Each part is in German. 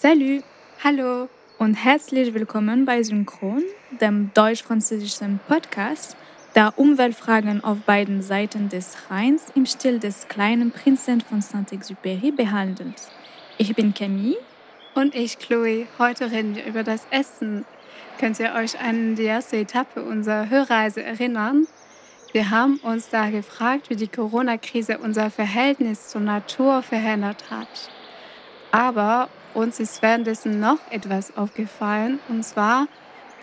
Salut Hallo und herzlich willkommen bei Synchron, dem deutsch-französischen Podcast, der Umweltfragen auf beiden Seiten des Rheins im Stil des kleinen Prinzen von Saint-Exupéry behandelt. Ich bin Camille. und ich, Chloe. Heute reden wir über das Essen. Könnt ihr euch an die erste Etappe unserer Hörreise erinnern? Wir haben uns da gefragt, wie die Corona-Krise unser Verhältnis zur Natur verändert hat. Aber uns ist währenddessen noch etwas aufgefallen, und zwar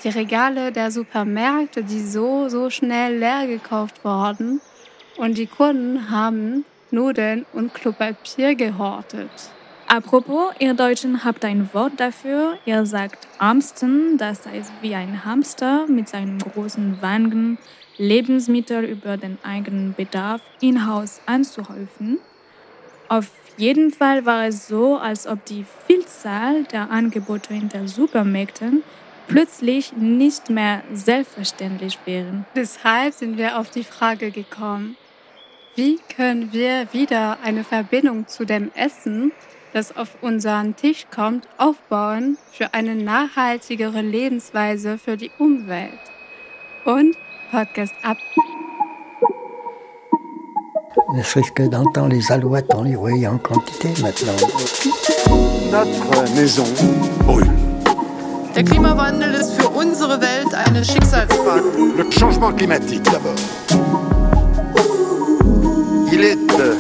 die Regale der Supermärkte, die so, so schnell leer gekauft wurden und die Kunden haben Nudeln und Klopapier gehortet. Apropos, ihr Deutschen habt ein Wort dafür. Ihr sagt Amsten, das heißt wie ein Hamster mit seinen großen Wangen Lebensmittel über den eigenen Bedarf in Haus anzuhäufen. Auf jeden Fall war es so, als ob die Vielzahl der Angebote in den Supermärkten plötzlich nicht mehr selbstverständlich wären. Deshalb sind wir auf die Frage gekommen, wie können wir wieder eine Verbindung zu dem Essen, das auf unseren Tisch kommt, aufbauen für eine nachhaltigere Lebensweise für die Umwelt. Und Podcast ab. Ne serait-ce que d'entendre les alouettes, on les voyait en quantité maintenant. Notre maison brûle. Der Klimawandel ist für unsere Welt eine Schicksalsfrage. Le changement climatique d'abord. Il est euh,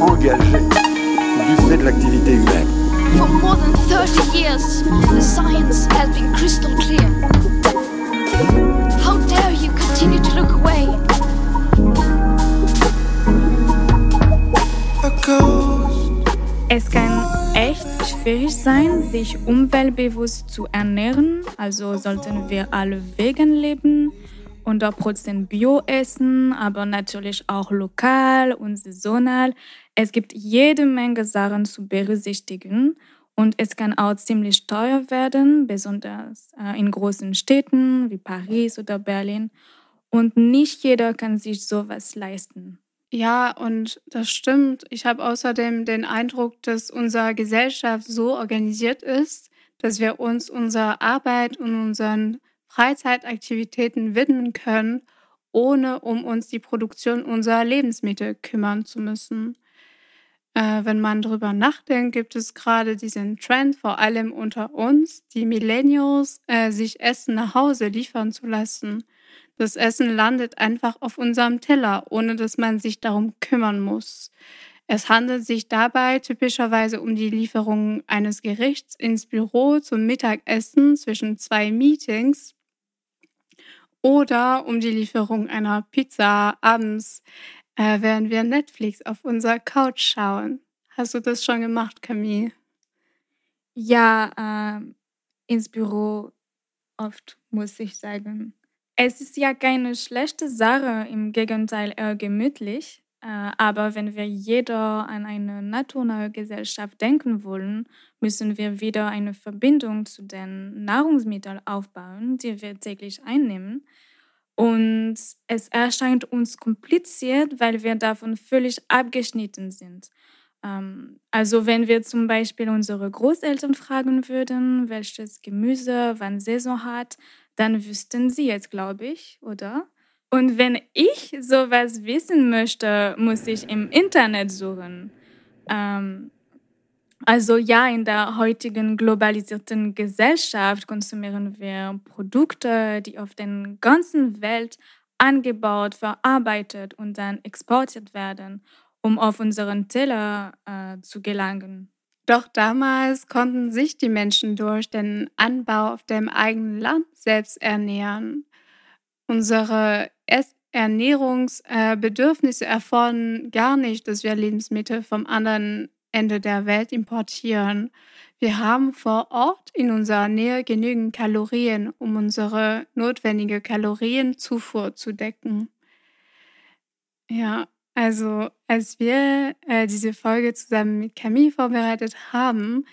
engagé du fait de l'activité humaine. For more than 30 years, the science has been crystal clear. Es kann echt schwierig sein, sich umweltbewusst zu ernähren. Also sollten wir alle vegan leben, 100% Bio essen, aber natürlich auch lokal und saisonal. Es gibt jede Menge Sachen zu berücksichtigen und es kann auch ziemlich teuer werden, besonders äh, in großen Städten wie Paris oder Berlin. Und nicht jeder kann sich sowas leisten. Ja, und das stimmt. Ich habe außerdem den Eindruck, dass unsere Gesellschaft so organisiert ist, dass wir uns unserer Arbeit und unseren Freizeitaktivitäten widmen können, ohne um uns die Produktion unserer Lebensmittel kümmern zu müssen. Äh, wenn man darüber nachdenkt, gibt es gerade diesen Trend, vor allem unter uns, die Millennials, äh, sich Essen nach Hause liefern zu lassen. Das Essen landet einfach auf unserem Teller, ohne dass man sich darum kümmern muss. Es handelt sich dabei typischerweise um die Lieferung eines Gerichts ins Büro zum Mittagessen zwischen zwei Meetings oder um die Lieferung einer Pizza abends, äh, während wir Netflix auf unserer Couch schauen. Hast du das schon gemacht, Camille? Ja, ähm, ins Büro oft, muss ich sagen. Es ist ja keine schlechte Sache, im Gegenteil eher gemütlich. Äh, aber wenn wir jeder an eine naturnahe Gesellschaft denken wollen, müssen wir wieder eine Verbindung zu den Nahrungsmitteln aufbauen, die wir täglich einnehmen. Und es erscheint uns kompliziert, weil wir davon völlig abgeschnitten sind. Ähm, also wenn wir zum Beispiel unsere Großeltern fragen würden, welches Gemüse wann Saison hat, dann wüssten sie es, glaube ich, oder? Und wenn ich sowas wissen möchte, muss ich im Internet suchen. Ähm, also ja, in der heutigen globalisierten Gesellschaft konsumieren wir Produkte, die auf der ganzen Welt angebaut, verarbeitet und dann exportiert werden, um auf unseren Teller äh, zu gelangen. Doch damals konnten sich die Menschen durch den Anbau auf dem eigenen Land selbst ernähren. Unsere Ernährungsbedürfnisse erfordern gar nicht, dass wir Lebensmittel vom anderen Ende der Welt importieren. Wir haben vor Ort in unserer Nähe genügend Kalorien, um unsere notwendige Kalorienzufuhr zu decken. Ja, also als wir äh, diese Folge zusammen mit Camille vorbereitet haben,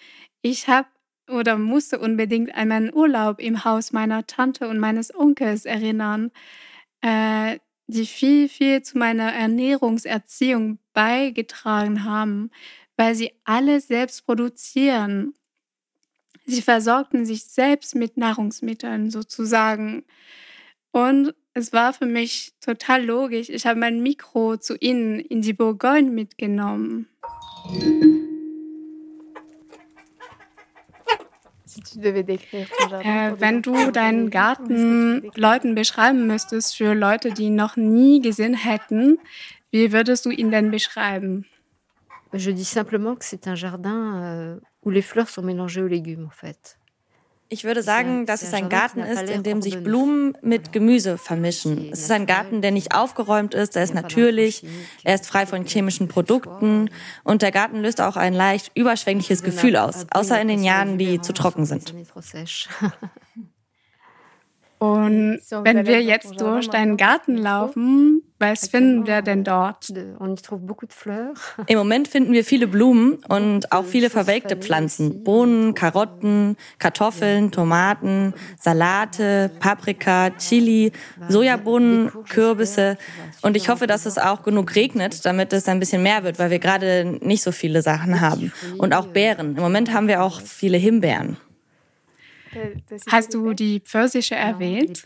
ich habe oder musste unbedingt an meinen Urlaub im Haus meiner Tante und meines Onkels erinnern, äh, die viel, viel zu meiner Sie versorgten sich selbst mit Nahrungsmitteln sozusagen. Und es war für mich total logisch. Ich habe mein Mikro zu ihnen in die Bourgogne mitgenommen. Äh, wenn du deinen Garten Leuten beschreiben müsstest, für Leute, die ihn noch nie gesehen hätten, wie würdest du ihn denn beschreiben? Je dis simplement que c'est un jardin euh, où les fleurs sont mélangées aux légumes, en fait. Ich würde sagen, dass es ein Garten ist, in dem sich Blumen mit Gemüse vermischen. Es ist ein Garten, der nicht aufgeräumt ist, er ist natürlich, er ist frei von chemischen Produkten. Und der Garten löst auch ein leicht überschwängliches Gefühl aus, außer in den Jahren, die zu trocken sind. Und wenn wir jetzt durch deinen Garten laufen, was finden wir denn dort? Im Moment finden wir viele Blumen und auch viele verwelkte Pflanzen. Bohnen, Karotten, Kartoffeln, Tomaten, Salate, Paprika, Chili, Sojabohnen, Kürbisse. Und ich hoffe, dass es auch genug regnet, damit es ein bisschen mehr wird, weil wir gerade nicht so viele Sachen haben. Und auch Beeren. Im Moment haben wir auch viele Himbeeren. Hast du die Pfirsiche erwähnt?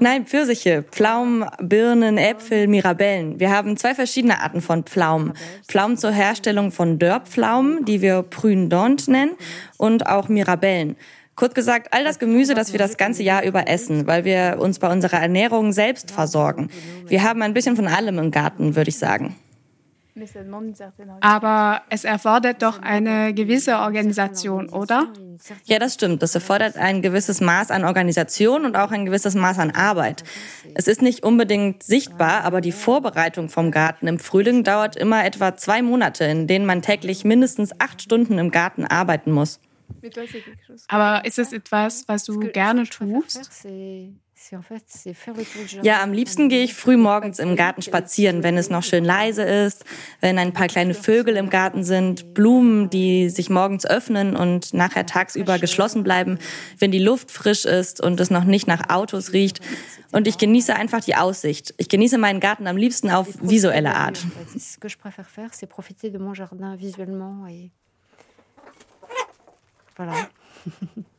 Nein, Pfirsiche, Pflaumen, Birnen, Äpfel, Mirabellen. Wir haben zwei verschiedene Arten von Pflaumen. Pflaumen zur Herstellung von Dörrpflaumen, die wir Prune d'Ont nennen, und auch Mirabellen. Kurz gesagt, all das Gemüse, das wir das ganze Jahr über essen, weil wir uns bei unserer Ernährung selbst versorgen. Wir haben ein bisschen von allem im Garten, würde ich sagen. Aber es erfordert doch eine gewisse Organisation, oder? Ja, das stimmt. Das erfordert ein gewisses Maß an Organisation und auch ein gewisses Maß an Arbeit. Es ist nicht unbedingt sichtbar, aber die Vorbereitung vom Garten im Frühling dauert immer etwa zwei Monate, in denen man täglich mindestens acht Stunden im Garten arbeiten muss. Aber ist es etwas, was du gerne tust? Ja, am liebsten gehe ich früh morgens im Garten spazieren, wenn es noch schön leise ist, wenn ein paar kleine Vögel im Garten sind, Blumen, die sich morgens öffnen und nachher tagsüber geschlossen bleiben, wenn die Luft frisch ist und es noch nicht nach Autos riecht. Und ich genieße einfach die Aussicht. Ich genieße meinen Garten am liebsten auf visuelle Art.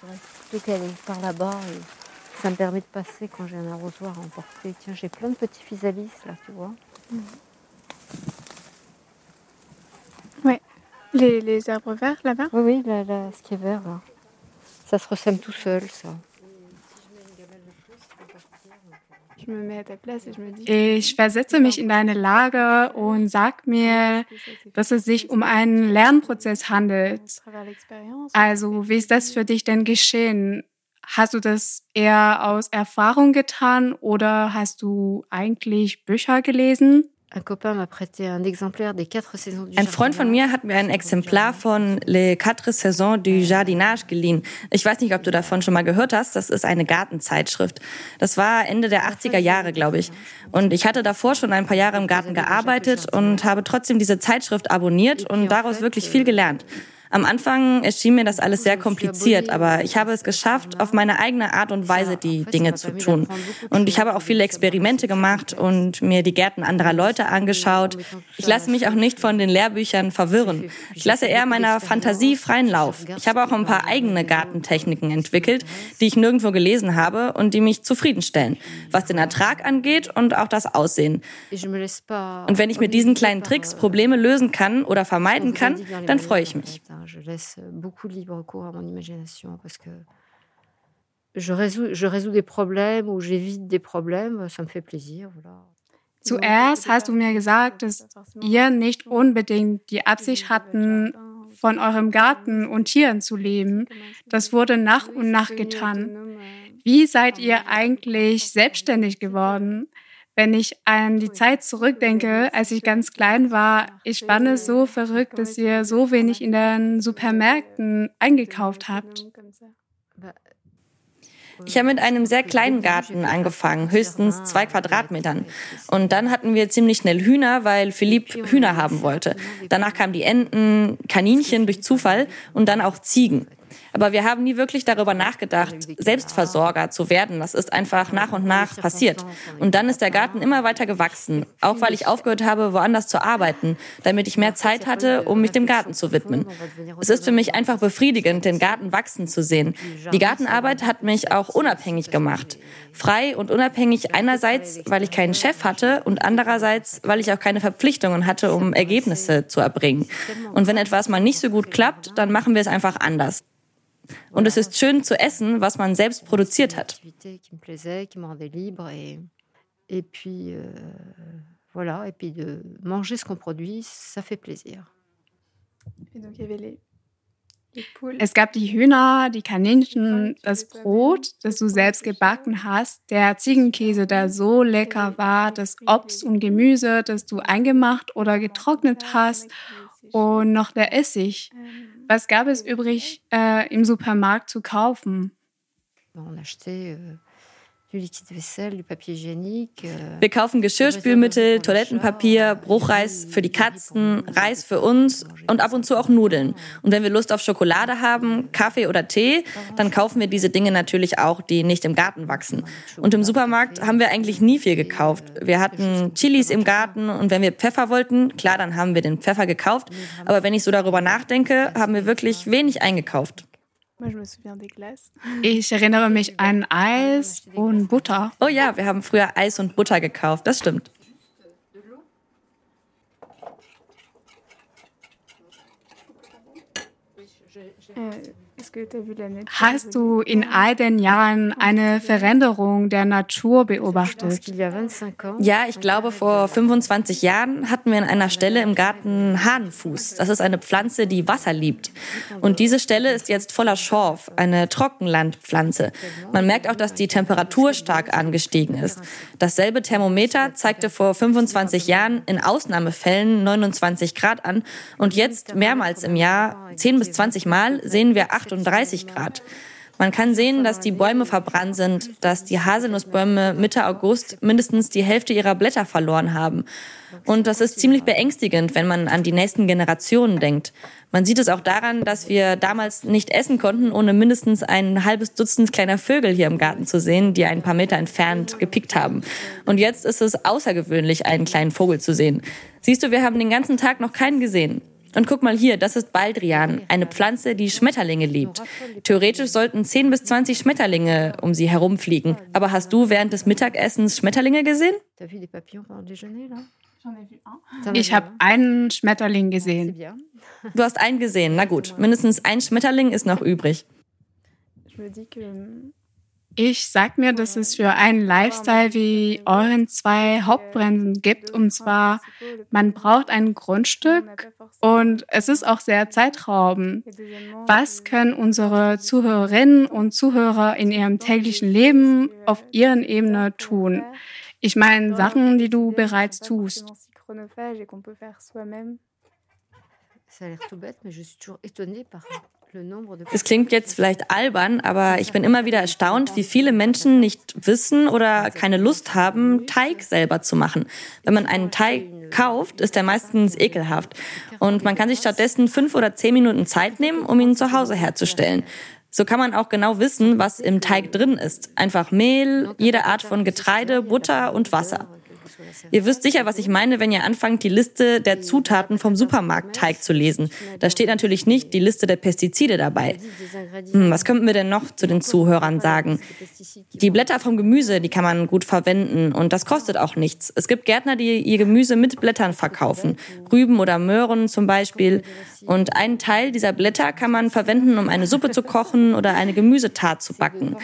Voilà. plutôt qu'aller par là-bas. Et ça me permet de passer quand j'ai un arrosoir à emporter. Tiens, j'ai plein de petits physalis là, tu vois. Mmh. Ouais. Les, les, arbres verts là-bas? Oui, oui, là, là, ce qui est vert là. Ça se ressème tout seul, ça. Ich versetze mich in deine Lage und sag mir, dass es sich um einen Lernprozess handelt. Also, wie ist das für dich denn geschehen? Hast du das eher aus Erfahrung getan oder hast du eigentlich Bücher gelesen? Ein Freund von mir hat mir ein Exemplar von Les Quatre Saisons du Jardinage geliehen. Ich weiß nicht, ob du davon schon mal gehört hast. Das ist eine Gartenzeitschrift. Das war Ende der 80er Jahre, glaube ich. Und ich hatte davor schon ein paar Jahre im Garten gearbeitet und habe trotzdem diese Zeitschrift abonniert und daraus wirklich viel gelernt. Am Anfang erschien mir das alles sehr kompliziert, aber ich habe es geschafft, auf meine eigene Art und Weise die Dinge zu tun. Und ich habe auch viele Experimente gemacht und mir die Gärten anderer Leute angeschaut. Ich lasse mich auch nicht von den Lehrbüchern verwirren. Ich lasse eher meiner Fantasie freien Lauf. Ich habe auch ein paar eigene Gartentechniken entwickelt, die ich nirgendwo gelesen habe und die mich zufriedenstellen, was den Ertrag angeht und auch das Aussehen. Und wenn ich mit diesen kleinen Tricks Probleme lösen kann oder vermeiden kann, dann freue ich mich. Je laisse beaucoup de libre cours à mon imagination parce que je résous, je résous des problèmes ou j'évite des problèmes, ça me fait plaisir. Voilà. Zuerst hast du mir gesagt, dass ihr nicht unbedingt die Absicht hatten, von eurem Garten und Tieren zu leben. Das wurde nach und nach getan. Wie seid ihr eigentlich selbstständig geworden? Wenn ich an die Zeit zurückdenke, als ich ganz klein war, ich fand es so verrückt, dass ihr so wenig in den Supermärkten eingekauft habt. Ich habe mit einem sehr kleinen Garten angefangen, höchstens zwei Quadratmetern. Und dann hatten wir ziemlich schnell Hühner, weil Philipp Hühner haben wollte. Danach kamen die Enten, Kaninchen durch Zufall und dann auch Ziegen. Aber wir haben nie wirklich darüber nachgedacht, Selbstversorger zu werden. Das ist einfach nach und nach passiert. Und dann ist der Garten immer weiter gewachsen, auch weil ich aufgehört habe, woanders zu arbeiten, damit ich mehr Zeit hatte, um mich dem Garten zu widmen. Es ist für mich einfach befriedigend, den Garten wachsen zu sehen. Die Gartenarbeit hat mich auch unabhängig gemacht. Frei und unabhängig einerseits, weil ich keinen Chef hatte und andererseits, weil ich auch keine Verpflichtungen hatte, um Ergebnisse zu erbringen. Und wenn etwas mal nicht so gut klappt, dann machen wir es einfach anders. Und es ist schön zu essen, was man selbst produziert hat. Et puis, voilà, et puis de manger ce qu'on produit, ça fait plaisir. Et donc, il y avait les, Es gab die Hühner, die Kaninchen, das Brot, das du selbst gebacken hast, der Ziegenkäse, der so lecker war, das Obst und Gemüse, das du eingemacht oder getrocknet hast und noch der Essig. Was gab es übrig äh, im Supermarkt zu kaufen? On achetait euh, Euh, Wir kaufen Geschirrspülmittel, Toilettenpapier, Bruchreis für die Katzen, Reis für uns und ab und zu auch Nudeln. Und wenn wir Lust auf Schokolade haben, Kaffee oder Tee, dann kaufen wir diese Dinge natürlich auch, die nicht im Garten wachsen. Und im Supermarkt haben wir eigentlich nie viel gekauft. Wir hatten Chilis im Garten und wenn wir Pfeffer wollten, klar, dann haben wir den Pfeffer gekauft. Aber wenn ich so darüber nachdenke, haben wir wirklich wenig eingekauft. Ich erinnere mich an Eis und Butter. Oh ja, wir haben früher Eis und Butter gekauft, das stimmt. Äh, Hast du in all den Jahren eine Veränderung der Natur beobachtet? Ja, ich glaube, vor 25 Jahren hatten wir an einer Stelle im Garten Hahnenfuß. Das ist eine Pflanze, die Wasser liebt. Und diese Stelle ist jetzt voller Schorf, eine Trockenlandpflanze. Man merkt auch, dass die Temperatur stark angestiegen ist. Dasselbe Thermometer zeigte vor 25 Jahren in Ausnahmefällen 29 Grad an. Und jetzt mehrmals im Jahr, 10 bis 20 Mal, sehen wir 8 38 Grad. Man kann sehen, dass die Bäume verbrannt sind, dass die Haselnussbäume Mitte August mindestens die Hälfte ihrer Blätter verloren haben. Und das ist ziemlich beängstigend, wenn man an die nächsten Generationen denkt. Man sieht es auch daran, dass wir damals nicht essen konnten, ohne mindestens ein halbes Dutzend kleiner Vögel hier im Garten zu sehen, die ein paar Meter entfernt gepickt haben. Und jetzt ist es außergewöhnlich, einen kleinen Vogel zu sehen. Siehst du, wir haben den ganzen Tag noch keinen gesehen. Und guck mal hier, das ist Baldrian, eine Pflanze, die Schmetterlinge liebt. Theoretisch sollten 10 bis 20 Schmetterlinge um sie herumfliegen. Aber hast du während des Mittagessens Schmetterlinge gesehen? Ich habe einen Schmetterling gesehen. Du hast einen gesehen, na gut. Mindestens ein Schmetterling ist noch übrig. Ich sag mir, dass es für einen Lifestyle wie euren zwei Hauptbremsen gibt. Und zwar, man braucht ein Grundstück und es ist auch sehr zeitraubend. Was können unsere Zuhörerinnen und Zuhörer in ihrem täglichen Leben auf ihren Ebene tun? Ich meine, Sachen, die du bereits tust. Ça a l'air tout bête, mais je suis toujours étonnée par es klingt jetzt vielleicht albern, aber ich bin immer wieder erstaunt, wie viele Menschen nicht wissen oder keine Lust haben, Teig selber zu machen. Wenn man einen Teig kauft, ist er meistens ekelhaft. Und man kann sich stattdessen fünf oder zehn Minuten Zeit nehmen, um ihn zu Hause herzustellen. So kann man auch genau wissen, was im Teig drin ist. Einfach Mehl, jede Art von Getreide, Butter und Wasser. Ihr wisst sicher, was ich meine, wenn ihr anfangt, die Liste der Zutaten vom Supermarktteig zu lesen. Da steht natürlich nicht die Liste der Pestizide dabei. Hm, was könnten wir denn noch zu den Zuhörern sagen? Die Blätter vom Gemüse, die kann man gut verwenden und das kostet auch nichts. Es gibt Gärtner, die ihr Gemüse mit Blättern verkaufen. Rüben oder Möhren zum Beispiel. Und einen Teil dieser Blätter kann man verwenden, um eine Suppe zu kochen oder eine Gemüsetat zu backen.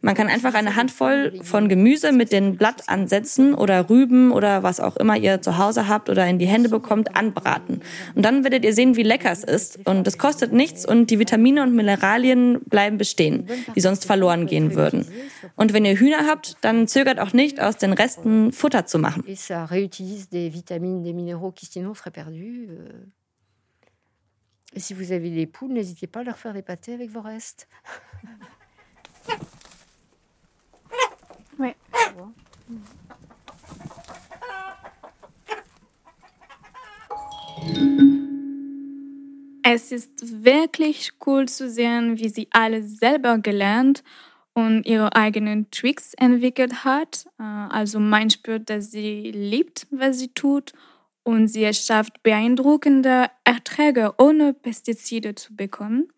Man kann einfach eine Handvoll von Gemüse mit den Blattansätzen oder Rüben oder was auch immer ihr zu Hause habt oder in die Hände bekommt, anbraten. Und dann werdet ihr sehen, wie lecker es ist. Und es kostet nichts und die Vitamine und Mineralien bleiben bestehen, die sonst verloren gehen würden. Und wenn ihr Hühner habt, dann zögert auch nicht, aus den Resten Futter zu machen. Et si vous avez des poules, n'hésitez pas à leur faire des pâtés avec vos restes. Oui. Es ist wirklich cool zu sehen, wie sie alles selber gelernt und ihre eigenen Tricks entwickelt hat. Äh, Also man spürt, dass sie liebt, was sie tut und sie es schafft, beeindruckende Erträge ohne Pestizide zu bekommen.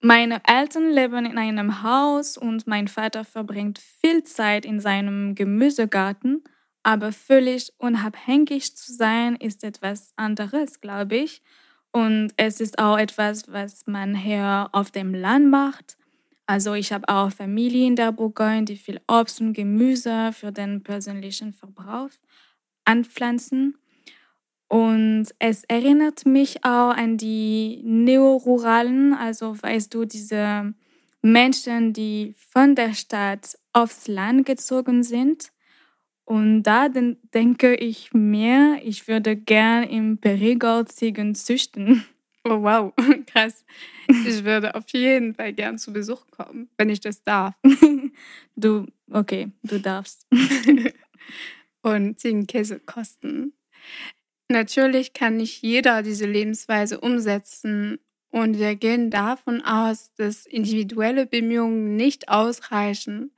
Meine Eltern leben in einem Haus und mein Vater verbringt viel Zeit in seinem Gemüsegarten, aber völlig unabhängig zu sein ist etwas anderes, glaube ich. Und es ist auch etwas, was man hier auf dem Land macht. Also ich habe auch Familie in der Bourgogne, die viel Obst und Gemüse für den persönlichen Verbrauch anpflanzen. Und es erinnert mich auch an die Neoruralen, also weißt du, diese Menschen, die von der Stadt aufs Land gezogen sind. Und da den- denke ich mir, ich würde gern im Perigord Ziegen züchten. Oh, wow, krass. Ich würde auf jeden Fall gern zu Besuch kommen, wenn ich das darf. Du, okay, du darfst. Und Ziegenkäse kosten. Natürlich kann nicht jeder diese Lebensweise umsetzen. Und wir gehen davon aus, dass individuelle Bemühungen nicht ausreichen.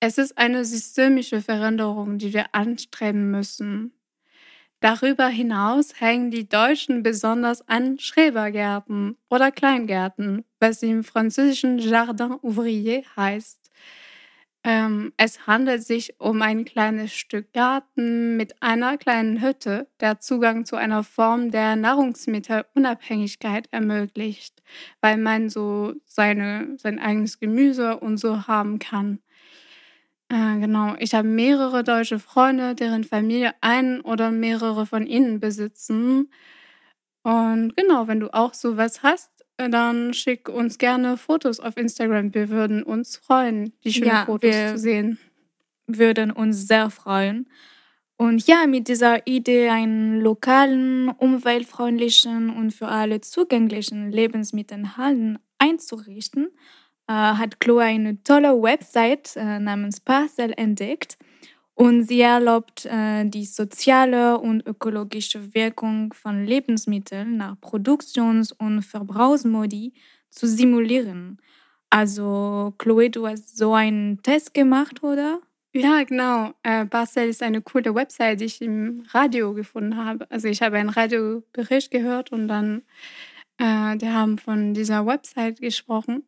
Es ist eine systemische Veränderung, die wir anstreben müssen. Darüber hinaus hängen die Deutschen besonders an Schrebergärten oder Kleingärten, was im französischen Jardin ouvrier heißt. Ähm, es handelt sich um ein kleines Stück Garten mit einer kleinen Hütte, der Zugang zu einer Form der Nahrungsmittelunabhängigkeit ermöglicht, weil man so seine, sein eigenes Gemüse und so haben kann. Äh, genau, ich habe mehrere deutsche Freunde, deren Familie einen oder mehrere von ihnen besitzen. Und genau, wenn du auch sowas hast, dann schick uns gerne Fotos auf Instagram. Wir würden uns freuen, die schönen Ja, Fotos zu sehen. würden uns sehr freuen. Und ja, mit dieser Idee, einen lokalen, umweltfreundlichen und für alle zugänglichen Lebensmittelhallen einzurichten, hat Chloe eine tolle Website äh, namens Parcel entdeckt. Und sie erlaubt äh, die soziale und ökologische Wirkung von Lebensmitteln nach Produktions- und Verbrauchsmodi zu simulieren. Also, Chloe, du hast so einen Test gemacht, oder? Ja, genau. Äh, Barcel ist eine coole Website, die ich im Radio gefunden habe. Also ich habe einen Radiobericht gehört und dann, äh, die haben von dieser Website gesprochen.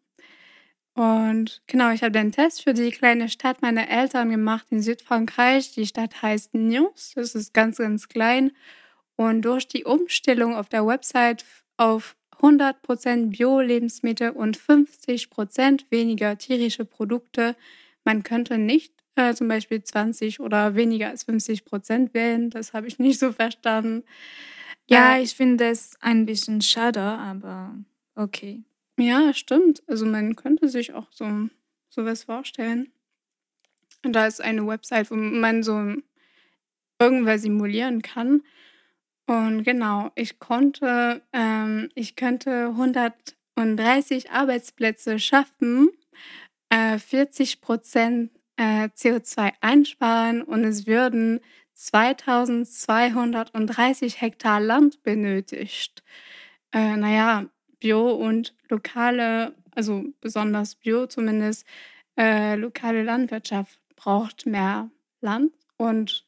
Und genau, ich habe den Test für die kleine Stadt meiner Eltern gemacht in Südfrankreich. Die Stadt heißt Nyons. Das ist ganz, ganz klein. Und durch die Umstellung auf der Website auf 100% Bio-Lebensmittel und 50% weniger tierische Produkte, man könnte nicht äh, zum Beispiel 20 oder weniger als 50 Prozent wählen. Das habe ich nicht so verstanden. Ja, Äh, ich finde es ein bisschen schade, aber okay. Ja, stimmt. Also man könnte sich auch so sowas vorstellen. Und da ist eine Website, wo man so irgendwas simulieren kann. Und genau, ich konnte, ähm, ich könnte 130 Arbeitsplätze schaffen, äh, 40 Prozent äh, CO2 einsparen und es würden 2230 Hektar Land benötigt. Äh, naja, Bio und lokale, also besonders Bio zumindest, äh, lokale Landwirtschaft braucht mehr Land. Und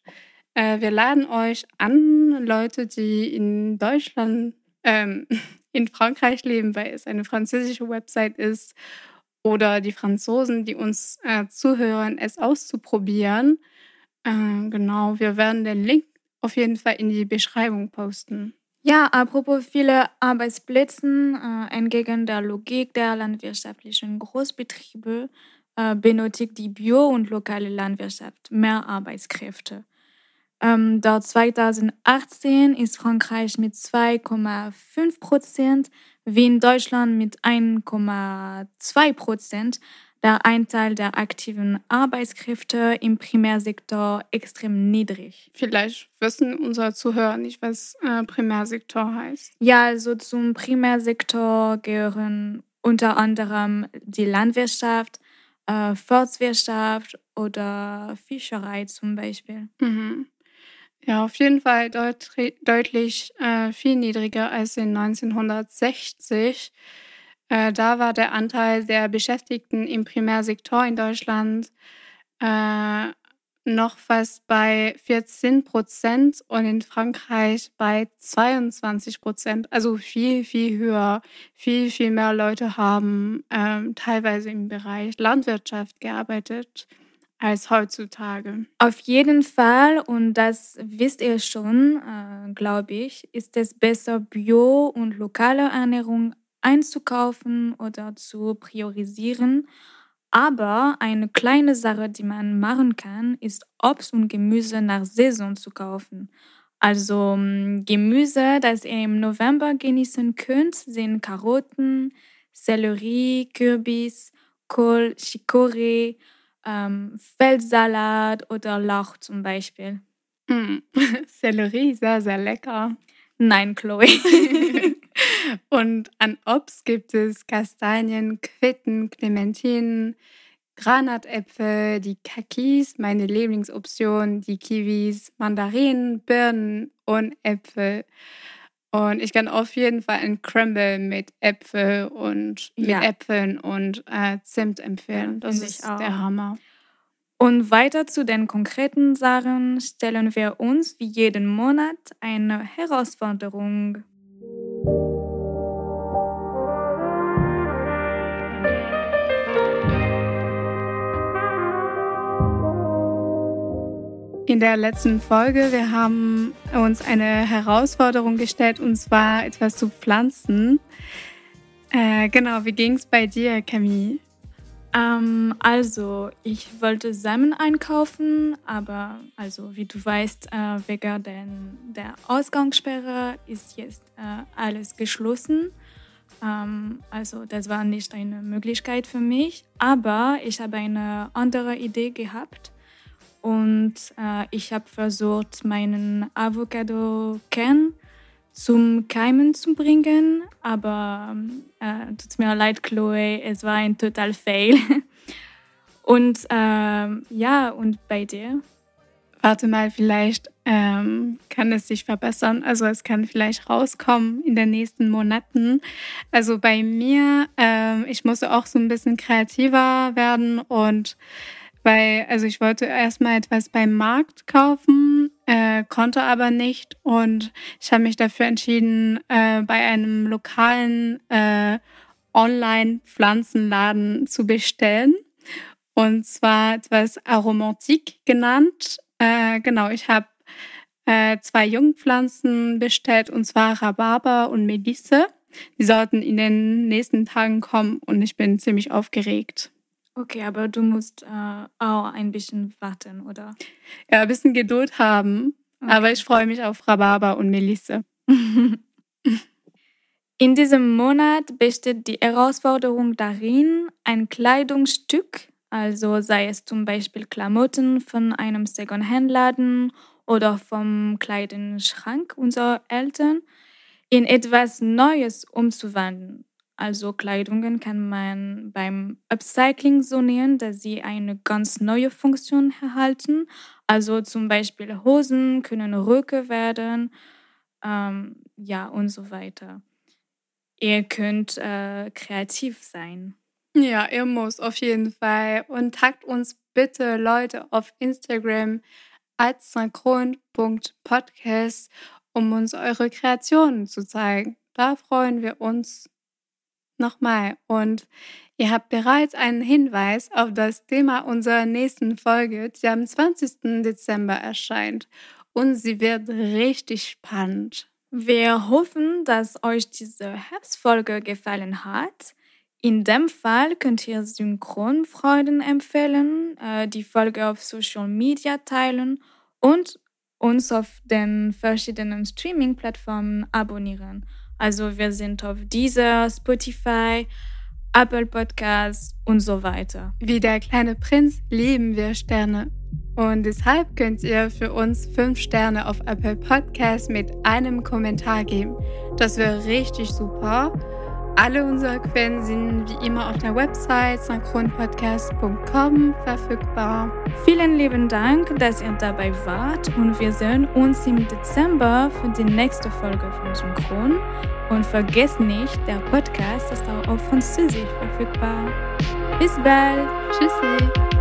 äh, wir laden euch an, Leute, die in Deutschland, ähm, in Frankreich leben, weil es eine französische Website ist, oder die Franzosen, die uns äh, zuhören, es auszuprobieren. Äh, genau, wir werden den Link auf jeden Fall in die Beschreibung posten. Ja, apropos viele Arbeitsplätze, äh, entgegen der Logik der landwirtschaftlichen Großbetriebe äh, benötigt die Bio- und lokale Landwirtschaft mehr Arbeitskräfte. Ähm, dort 2018 ist Frankreich mit 2,5 Prozent, wie in Deutschland mit 1,2 Prozent der Anteil der aktiven Arbeitskräfte im Primärsektor extrem niedrig. Vielleicht wissen unsere Zuhörer nicht, was äh, Primärsektor heißt. Ja, also zum Primärsektor gehören unter anderem die Landwirtschaft, äh, Forstwirtschaft oder Fischerei zum Beispiel. Mhm. Ja, auf jeden Fall deut deutlich äh, viel niedriger als in 1960. Äh, da war der Anteil der Beschäftigten im Primärsektor in Deutschland äh, noch fast bei 14 Prozent und in Frankreich bei 22 Prozent. Also viel, viel höher. Viel, viel mehr Leute haben ähm, teilweise im Bereich Landwirtschaft gearbeitet als heutzutage. Auf jeden Fall, und das wisst ihr schon, äh, glaube ich, ist es besser, Bio- und lokale Ernährung einzukaufen oder zu priorisieren. Aber eine kleine Sache, die man machen kann, ist Obst und Gemüse nach Saison zu kaufen. Also mm, Gemüse, das ihr im November genießen könnt, sind Karotten, Sellerie, Kürbis, Kohl, Chicorée, ähm, Feldsalat oder Lauch zum Beispiel. Mm. Sellerie, sehr, sehr lecker. Nein, Chloe. Und an Obst gibt es Kastanien, Quitten, Clementinen, Granatäpfel, die Kakis, meine Lieblingsoption, die Kiwis, Mandarinen, Birnen und Äpfel. Und ich kann auf jeden Fall ein Crumble mit Äpfel und mit Ja. Äpfeln und äh, Zimt empfehlen. Das finde ich ist der Hammer. Und weiter zu den konkreten Sachen stellen wir uns wie jeden Monat eine Herausforderung. In der letzten Folge, wir haben uns eine Herausforderung gestellt, und zwar etwas zu pflanzen. Äh, genau, wie ging es bei dir, Camille? Ähm, also, ich wollte Samen einkaufen, aber also wie du weißt, äh, wegen den, der Ausgangssperre ist jetzt äh, alles geschlossen. Ähm, also das war nicht eine Möglichkeit für mich, aber ich habe eine andere Idee gehabt und äh, ich habe versucht, meinen Avocado-Kern zum Keimen zu bringen, aber äh, tut mir leid, Chloe, es war ein total Fail. Und ähm, ja, und bei dir? Warte mal, vielleicht ähm, kann es sich verbessern. Also es kann vielleicht rauskommen in den nächsten Monaten. Also bei mir, ähm, ich musste auch so ein bisschen kreativer werden und weil, also ich wollte erstmal etwas beim Markt kaufen, äh, konnte aber nicht und ich habe mich dafür entschieden, äh, bei einem lokalen äh, Online-Pflanzenladen zu bestellen. Und zwar etwas Aromantik genannt. Äh, genau, ich habe äh, zwei Jungpflanzen bestellt, und zwar Rhabarber und Melisse. Die sollten in den nächsten Tagen kommen und ich bin ziemlich aufgeregt. Okay, aber du musst äh, auch ein bisschen warten, oder? Ja, ein bisschen Geduld haben, aber ich freue mich auf Rhabarber und Melisse. In diesem Monat besteht die Herausforderung darin, ein Kleidungsstück, also sei es zum Beispiel Klamotten von einem Second-Hand-Laden oder vom Kleidenschrank unserer Eltern, in etwas Neues umzuwandeln. Also Kleidungen kann man beim Upcycling so nennen, dass sie eine ganz neue Funktion erhalten. Also zum Beispiel Hosen können Röcke werden, ähm, ja und so weiter. Ihr könnt äh, kreativ sein. Ja, ihr muss auf jeden Fall. Und tagt uns bitte Leute auf Instagram als synchron.podcast, um uns eure Kreationen zu zeigen. Da freuen wir uns nochmal. Und ihr habt bereits einen Hinweis auf das Thema unserer nächsten Folge, die am 20. Dezember erscheint. Und sie wird richtig spannend. Wir hoffen, dass euch diese Herbstfolge gefallen hat. In dem Fall könnt ihr Synchronfreunden empfehlen, äh, die Folge auf Social Media teilen und uns auf den verschiedenen Streaming-Plattformen abonnieren. Also wir sind auf dieser, Spotify, Apple Podcasts und so weiter. Wie der kleine Prinz lieben wir Sterne. Und deshalb könnt ihr für uns fünf Sterne auf Apple Podcasts mit einem Kommentar geben. Das wäre richtig super. Alle unsere Quellen sind wie immer auf der Website synchronpodcast.com verfügbar. Vielen lieben Dank, dass ihr dabei wart und wir sehen uns im Dezember für die nächste Folge von Synchron. Und vergesst nicht, der Podcast ist auch auf Französisch verfügbar. Bis bald. Tschüssi.